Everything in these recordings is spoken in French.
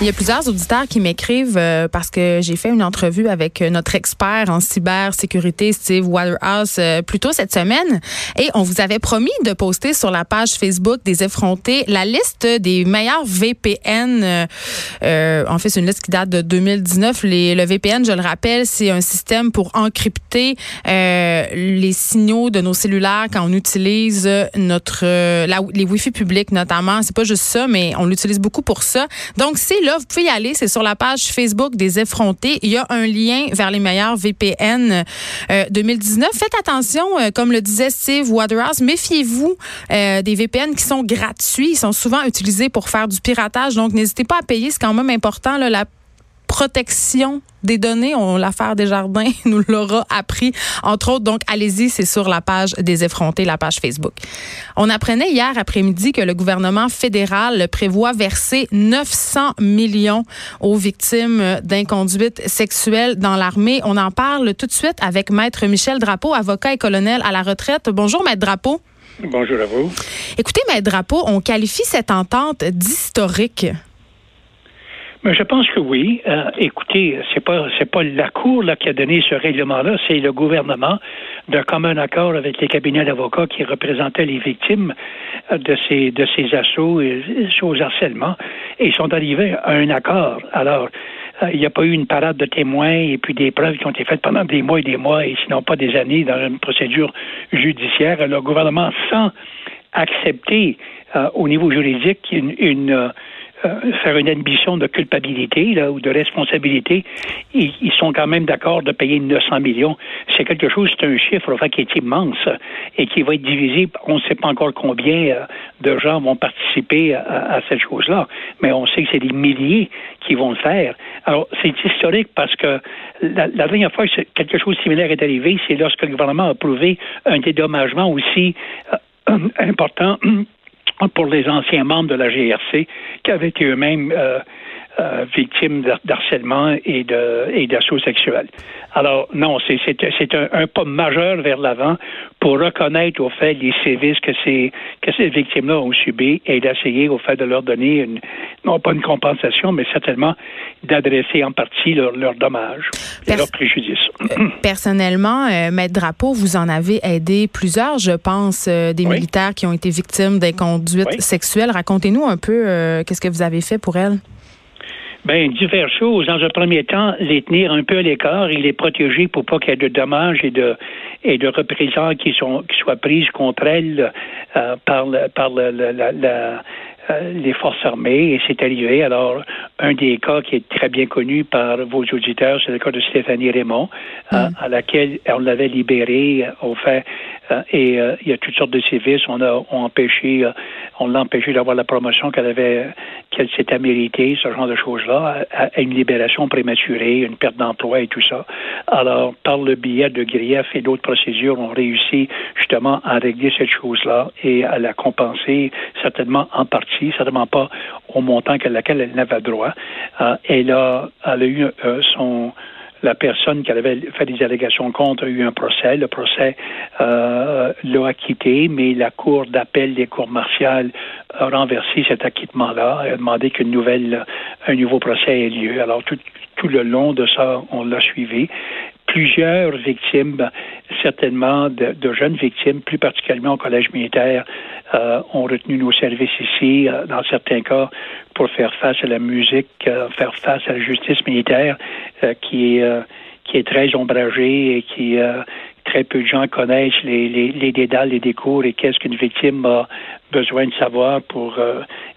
Il y a plusieurs auditeurs qui m'écrivent euh, parce que j'ai fait une entrevue avec euh, notre expert en cybersécurité, Steve Waterhouse, euh, plus tôt cette semaine. Et on vous avait promis de poster sur la page Facebook des effrontés la liste des meilleurs VPN. en fait, c'est une liste qui date de 2019. Les, le VPN, je le rappelle, c'est un système pour encrypter les signaux de nos cellulaires quand on utilise notre la, les Wi-Fi publics notamment. C'est pas juste ça, mais on l'utilise beaucoup pour ça. Donc, c'est là, vous pouvez y aller. C'est sur la page Facebook des effrontés. Il y a un lien vers les meilleurs VPN 2019. Faites attention, euh, comme le disait Steve Waterhouse, méfiez-vous euh, des VPN qui sont gratuits. Ils sont souvent utilisés pour faire du piratage. Donc, n'hésitez pas à payer. C'est quand même important. Là, protection des données. On, l'affaire Desjardins nous l'aura appris, entre autres. Donc, allez-y, c'est sur la page des effrontés, la page Facebook. On apprenait hier après-midi que le gouvernement fédéral prévoit verser 900 millions aux victimes d'inconduite sexuelle dans l'armée. On en parle tout de suite avec Maître Michel Drapeau, avocat et colonel à la retraite. Bonjour, Maître Drapeau. Bonjour à vous. Écoutez, Maître Drapeau, on qualifie cette entente d'historique. Mais je pense que oui. Euh, écoutez, c'est pas c'est pas la Cour là, qui a donné ce règlement-là, c'est le gouvernement d'un commun accord avec les cabinets d'avocats qui représentaient les victimes euh, de ces de ces assauts et aux harcèlements. Et ils sont arrivés à un accord. Alors, euh, il n'y a pas eu une parade de témoins et puis des preuves qui ont été faites pendant des mois et des mois, et sinon pas des années, dans une procédure judiciaire. Le gouvernement, sans accepter au niveau juridique une, une euh, faire une admission de culpabilité là, ou de responsabilité, ils, sont quand même d'accord de payer 900 millions. C'est quelque chose, c'est un chiffre enfin, qui est immense et qui va être divisé. On ne sait pas encore combien euh, de gens vont participer à, cette chose-là, mais on sait que c'est des milliers qui vont le faire. Alors, c'est historique parce que la, dernière fois que quelque chose de similaire est arrivé, c'est lorsque le gouvernement a approuvé un dédommagement aussi euh, important pour les anciens membres de la GRC qui avaient été eux-mêmes euh, euh, victimes d'harcèlement et de et d'assaut sexuel. Alors non, c'est c'est un, un, pas majeur vers l'avant pour reconnaître au fait les sévices que ces que ces victimes-là ont subis et d'essayer au fait de leur donner une non pas une compensation, mais certainement d'adresser en partie leurs leur dommages et leurs préjudices. Euh, personnellement, euh, Maître Drapeau, vous en avez aidé plusieurs, je pense, des militaires qui ont été victimes d'inconduite sexuelle. Racontez-nous un peu qu'est-ce que vous avez fait pour elles? Bien, diverses choses. Dans un premier temps, les tenir un peu à l'écart et les protéger pour pas qu'il y ait de dommages et de et de représailles qui sont qui soient prises contre elles euh, par le, par la, la euh, les forces armées et c'est arrivé. Alors, un des cas qui est très bien connu par vos auditeurs, c'est le cas de Stéphanie Raymond, euh, mm. à laquelle on l'avait libérée, au fait, et il y a toutes sortes de services. On a empêché, on l'a empêché d'avoir la promotion qu'elle avait, qu'elle s'était méritée, ce genre de choses-là, à, une libération prématurée, une perte d'emploi et tout ça. Alors, par le biais de grief et d'autres procédures, on réussit justement à régler cette chose-là et à la compenser certainement en partie certainement pas au montant qu'à laquelle elle n'avait droit. Euh, elle, a, elle a eu euh, son la personne qui avait fait des allégations contre a eu un procès. Le procès euh, l'a acquitté, mais la Cour d'appel des cours martiales a renversé cet acquittement-là et a demandé qu'une nouvelle, un nouveau procès ait lieu. Alors, tout, tout le long de ça, on l'a suivi plusieurs victimes, certainement de, jeunes victimes, plus particulièrement au collège militaire, euh, ont retenu nos services ici, euh, dans certains cas, pour faire face à la musique, euh, faire face à la justice militaire, qui est qui est très ombragée et qui très peu de gens connaissent les, les, les dédales, les décours et qu'est-ce qu'une victime a besoin de savoir pour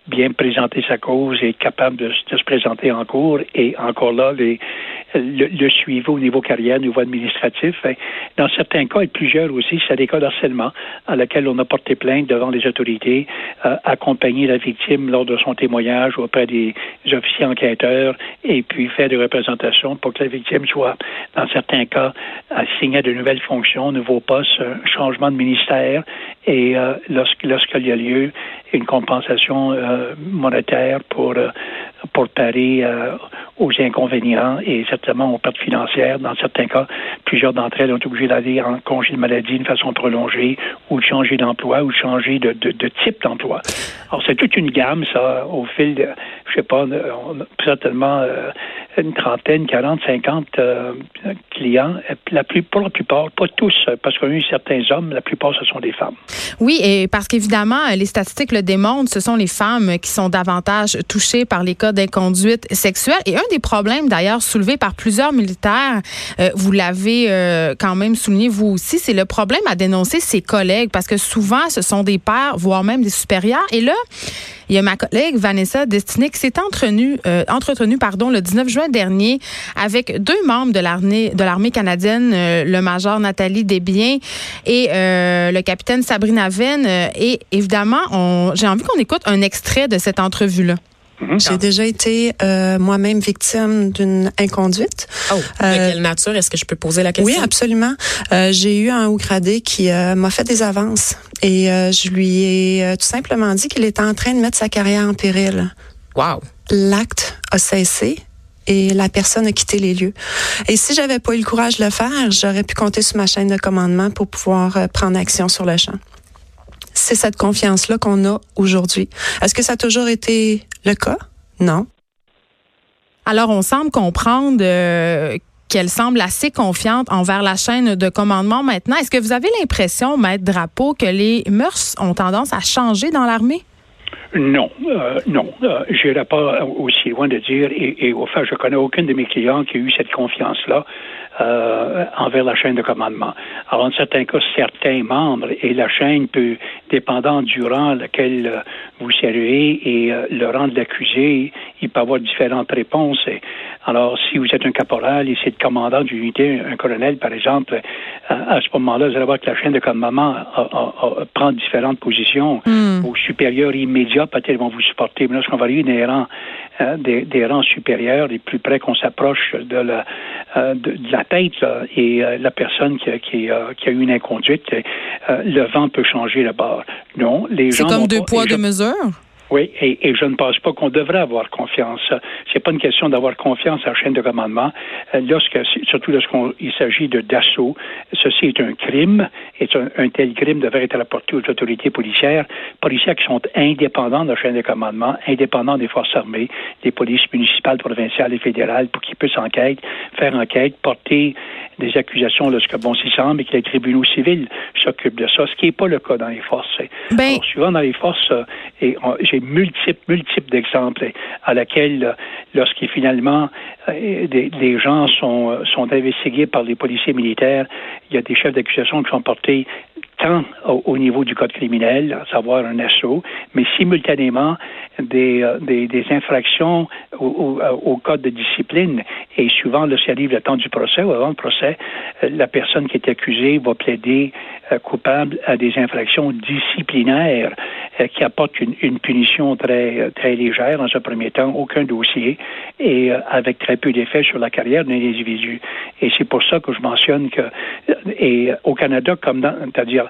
bien présenter sa cause et capable de, se présenter en cours. Et encore là, le, suivi au niveau carrière, au niveau administratif. Dans certains cas, et plusieurs aussi, c'est des cas d'harcèlement à laquelle on a porté plainte devant les autorités, euh, accompagner la victime lors de son témoignage auprès des officiers enquêteurs et puis faire des représentations pour que la victime soit, dans certains cas, assignée à de nouvelles fonctions, nouveaux postes, changement de ministère et euh, lorsqu'il y a lieu, une compensation euh, monétaire pour pour parer aux inconvénients et certainement aux pertes financières. Dans certains cas, plusieurs d'entre elles ont été obligées d'aller en congé de maladie d'une façon prolongée ou de changer d'emploi ou de changer de, de, type d'emploi. Alors, c'est toute une gamme, ça, au fil de, je sais pas, certainement une trentaine, 40, 50 clients. La pour la plupart, pas tous, parce qu'on a eu certains hommes, la plupart, ce sont des femmes. Oui, et parce qu'évidemment, les statistiques le démontrent, ce sont les femmes qui sont davantage touchées par les cas d'inconduite sexuelle. Et un des problèmes, d'ailleurs, soulevés par plusieurs militaires, euh, vous l'avez euh, quand même souligné vous aussi, c'est le problème à dénoncer ses collègues, parce que souvent, ce sont des pères, voire même des supérieurs. Et là, il y a ma collègue Vanessa Destiné qui s'est entretenue, euh, entretenue pardon, le 19 juin dernier avec deux membres de l'armée, de l'armée canadienne, le major Nathalie Desbiens et le capitaine Sabrina Venn. et évidemment, j'ai envie qu'on écoute un extrait de cette entrevue-là. Mhm. J'ai déjà été euh, moi-même victime d'une inconduite. Oh, de euh, quelle nature Est-ce que je peux poser la question? Oui, absolument. Euh, j'ai eu un haut gradé qui m'a fait des avances et je lui ai tout simplement dit qu'il était en train de mettre sa carrière en péril. Wow. L'acte a cessé et la personne a quitté les lieux. Et si j'avais pas eu le courage de le faire, j'aurais pu compter sur ma chaîne de commandement pour pouvoir prendre action sur le champ c'est cette confiance-là qu'on a aujourd'hui. Est-ce que ça a toujours été le cas? Non. Alors, on semble comprendre euh, qu'elle semble assez confiante envers la chaîne de commandement maintenant. Est-ce que vous avez l'impression, Maître Drapeau, que les mœurs ont tendance à changer dans l'armée? Non, euh, non. Euh, je n'irai pas aussi loin de dire, et, et au fait, je connais aucun de mes clients qui a eu cette confiance-là euh, envers la chaîne de commandement. Alors, en certains cas, certains membres, et la chaîne peut, dépendant du rang lequel euh, vous saluez et euh, le rang de l'accusé, il peut avoir différentes réponses. alors, si vous êtes un caporal et c'est le commandant d'unité, un colonel, par exemple, à, ce moment-là, vous allez voir que la chaîne de commandement prend différentes positions. Hmm. Aux supérieurs immédiats, peut-être vont vous supporter. Mais lorsqu'on va arriver dans les rangs, des, rangs supérieurs, les plus près qu'on s'approche de la, de, de la tête et euh, la personne qui, qui, qui, a eu une inconduite, euh, le vent peut changer le bord. Non, les gens. C'est comme deux poids, deux mesures? Oui, et, et, je ne pense pas qu'on devrait avoir confiance. C'est pas une question d'avoir confiance à la chaîne de commandement. Euh, lorsque, surtout lorsqu'il s'agit de d'assaut, ceci est un crime, et un, un, tel crime devrait être rapporté aux autorités policières, policières qui sont indépendants de la chaîne de commandement, indépendants des forces armées, des polices municipales, provinciales et fédérales, pour qu'ils puissent enquête, faire enquête, porter des accusations lorsque bon s'y semble et que les tribunaux civils s'occupent de ça, ce qui n'est pas le cas dans les forces. Ben, souvent dans les forces, euh, et j'ai multiples, multiples d'exemples à laquelle, euh, lorsqu'il finalement euh, des, gens sont, sont investigués par les policiers militaires, il y a des chefs d'accusation qui sont portés tant au, niveau du code criminel, à savoir un assaut, mais simultanément des, des, des infractions au, au, code de discipline. Et souvent, lorsqu'il arrive le temps du procès ou avant le procès, la personne qui est accusée va plaider coupable à des infractions disciplinaires euh, qui apportent une, une, punition très, très légère dans un premier temps, aucun dossier, et euh, avec très peu d'effet sur la carrière d'un individu. Et c'est pour ça que je mentionne que, et au Canada, comme dans, c'est-à-dire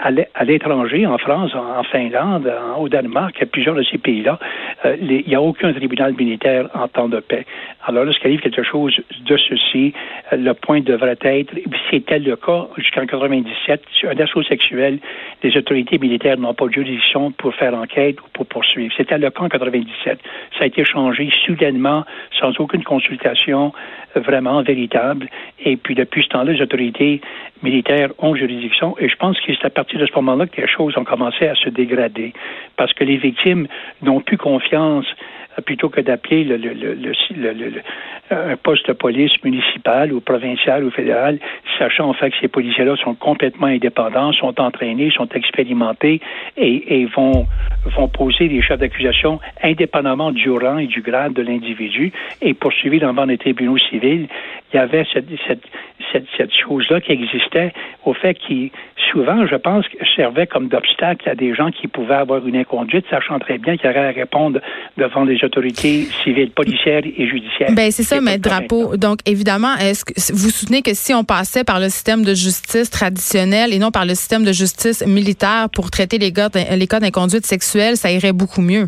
à l'étranger, en France, en Finlande, au Danemark, à plusieurs de ces pays-là, euh, il n'y a aucun tribunal militaire en temps de paix. Alors, lorsqu'il arrive quelque chose de ceci, euh, le point devrait être, c'était le cas jusqu'en 97, un assaut sexuel, les autorités militaires n'ont pas de juridiction pour faire enquête ou pour poursuivre. C'était le cas en 97. Ça a été changé soudainement, sans aucune consultation vraiment véritable. Et puis, depuis ce temps-là, les autorités militaires ont juridiction. Et je pense que c'est partir de ce moment-là que les choses ont commencé à se dégrader. Parce que les victimes n'ont plus confiance plutôt que d'appeler le, un poste de police municipal ou provincial ou fédéral, sachant en fait que ces policiers-là sont complètement indépendants, sont entraînés, sont expérimentés et, vont, vont poser des chefs d'accusation indépendamment du rang et du grade de l'individu et poursuivis devant les tribunaux civils. Il y avait cette, cette, cette, cette chose-là qui existait au fait qui souvent, je pense, servait comme d'obstacle à des gens qui pouvaient avoir une inconduite, sachant très bien qu'il y aurait à répondre devant les autorités civiles, policières et judiciaires. Ben c'est ça, Maître Drapeau. Donc, évidemment, est-ce que vous soutenez que si on passait par le système de justice traditionnel et non par le système de justice militaire pour traiter les, gars, les cas d'inconduite sexuelle, ça irait beaucoup mieux?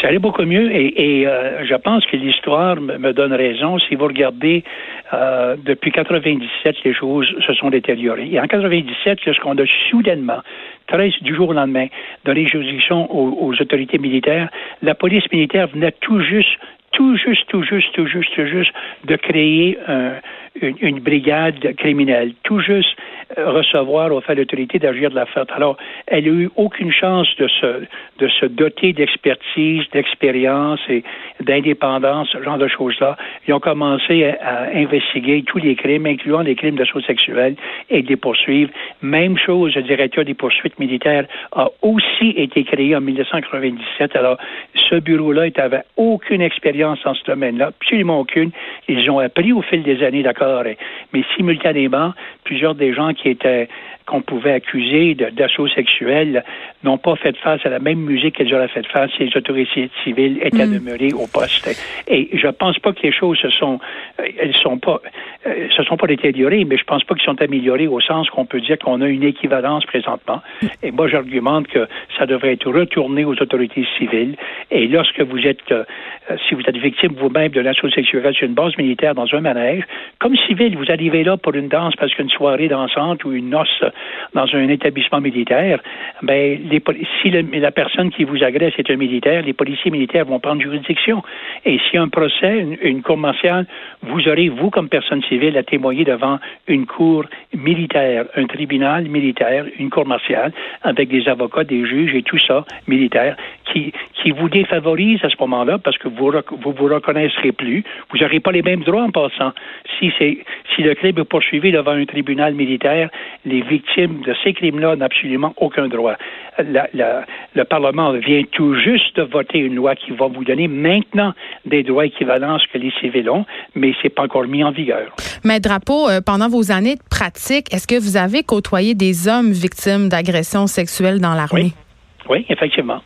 Ça allait beaucoup mieux et, euh, je pense que l'histoire me donne raison. Si vous regardez euh, depuis 97, les choses se sont détériorées. Et en 97, lorsqu'on a soudainement, 13 du jour au lendemain, donné juridiction aux, aux autorités militaires, la police militaire venait tout juste tout juste, tout juste, tout juste, tout juste de créer un, une, une, brigade criminelle, tout juste recevoir au fait l'autorité d'agir de la fête. Alors, elle n'a eu aucune chance de se, de se doter d'expertise, d'expérience et d'indépendance, ce genre de choses-là. Ils ont commencé à, investiguer tous les crimes, incluant les crimes d'assaut sexuel, et de les poursuivre. Même chose, le directeur des poursuites militaires a aussi été créé en 1997. Alors, ce bureau-là n'avait aucune expérience dans ce domaine-là, absolument aucune. Ils ont appris au fil des années, d'accord, mais simultanément, plusieurs des gens qui étaient qu'on pouvait accuser d'assaut sexuel n'ont pas fait face à la même musique qu'elles auraient fait face si les autorités civiles étaient mm. demeurées au poste. Et je pense pas que les choses se sont, euh, elles sont pas, euh, se sont pas détériorées, mais je pense pas qu'elles sont améliorées au sens qu'on peut dire qu'on a une équivalence présentement. Et moi, j'argumente que ça devrait être retourné aux autorités civiles. Et lorsque vous êtes, euh, si vous êtes victime vous-même de l'assaut sexuel sur une base militaire dans un manège, comme civil, vous arrivez là pour une danse parce qu'une soirée dansante ou une noce dans un établissement militaire, ben, si la personne qui vous agresse est un militaire, les policiers militaires vont prendre juridiction. Et si un procès, une, cour martiale, vous aurez, vous, comme personne civile, à témoigner devant une cour militaire, un tribunal militaire, une cour martiale, avec des avocats, des juges et tout ça, militaire, qui, qui vous défavorise à ce moment-là parce que vous vous, vous reconnaîtrez plus. Vous n'aurez pas les mêmes droits en passant. Si, si le crime est poursuivi devant un tribunal militaire, les victimes de ces crimes-là n'ont absolument aucun droit. le Parlement vient tout juste de voter une loi qui va vous donner maintenant des droits équivalents à ce que les civils ont, mais c'est pas encore mis en vigueur. Mais Drapeau, euh, pendant vos années de pratique, est-ce que vous avez côtoyé des hommes victimes d'agressions sexuelles dans l'armée? Oui. oui, effectivement.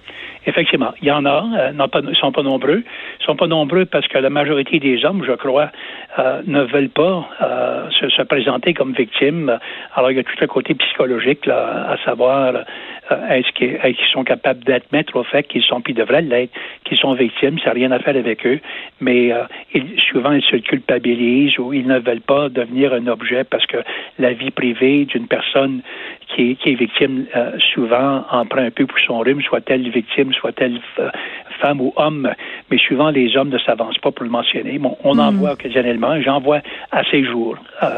Effectivement, il y en a, euh, non pas, sont pas nombreux. Ils sont pas nombreux parce que la majorité des hommes, je crois, euh, ne veulent pas euh, se, se, présenter comme victimes. Alors, il y a tout le côté psychologique, là, à savoir est-ce qu'ils sont capables d'admettre au fait qu'ils sont, puis devraient l'être, qu'ils sont victimes, ça n'a rien à faire avec eux, mais euh, ils, souvent ils se culpabilisent ou ils ne veulent pas devenir un objet parce que la vie privée d'une personne qui est, qui est victime euh, souvent en prend un peu pour son rhume, soit-elle victime, soit-elle femme ou homme, mais souvent les hommes ne s'avancent pas pour le mentionner. Bon, on en hmm. voit occasionnellement, j'en vois à ces jours.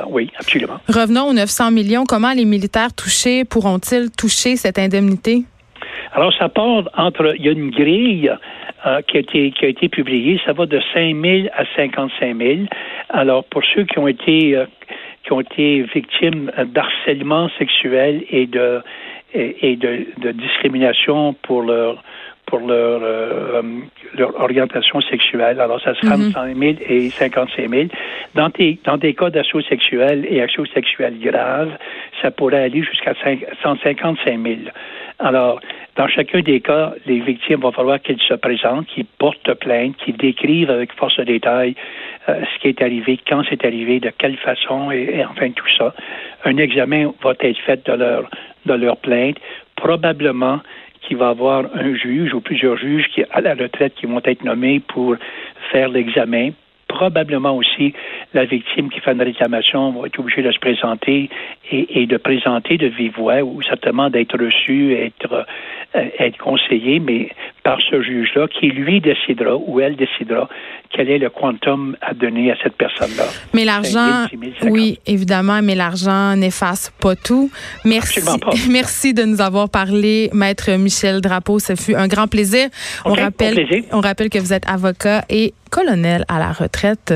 oui, absolument. Revenons aux 900 millions. Comment les militaires touchés pourront-ils toucher cette indemnité alors, ça part entre. Il y a une grille euh, qui, a été, qui a été publiée. Ça va de 5 000 à 55 000. Alors, pour ceux qui ont été, euh, qui ont été victimes d'harcèlement sexuel et de, discrimination pour leur pour leur, euh, leur orientation sexuelle. Alors, ça sera entre 100 000 et 55 000. Dans, des, dans des cas d'assaut sexuel et assaut sexuel grave, ça pourrait aller jusqu'à 155 000. Alors, dans chacun des cas, les victimes vont falloir qu'elles se présentent, qu'ils portent plainte, qu'ils décrivent avec force de détail euh, ce qui est arrivé, quand c'est arrivé, de quelle façon, et, et, enfin tout ça. Un examen va être fait de leur, de leur plainte. Probablement, qu'il va avoir un juge ou plusieurs juges qui, à la retraite qui vont être nommés pour faire l'examen, probablement aussi la victime qui fait une réclamation va être obligée de se présenter et, de présenter de vive voix ou certainement d'être reçu, être, euh, être conseillé, mais par ce juge-là qui lui décidera ou elle décidera quel est le quantum à donner à cette personne-là. Mais l'argent, oui, évidemment, mais l'argent n'efface pas tout. Merci, pas. merci de nous avoir parlé, maître Michel Drapeau. Ce fut un grand plaisir. on rappelle, on rappelle que vous êtes avocat et colonel à la retraite.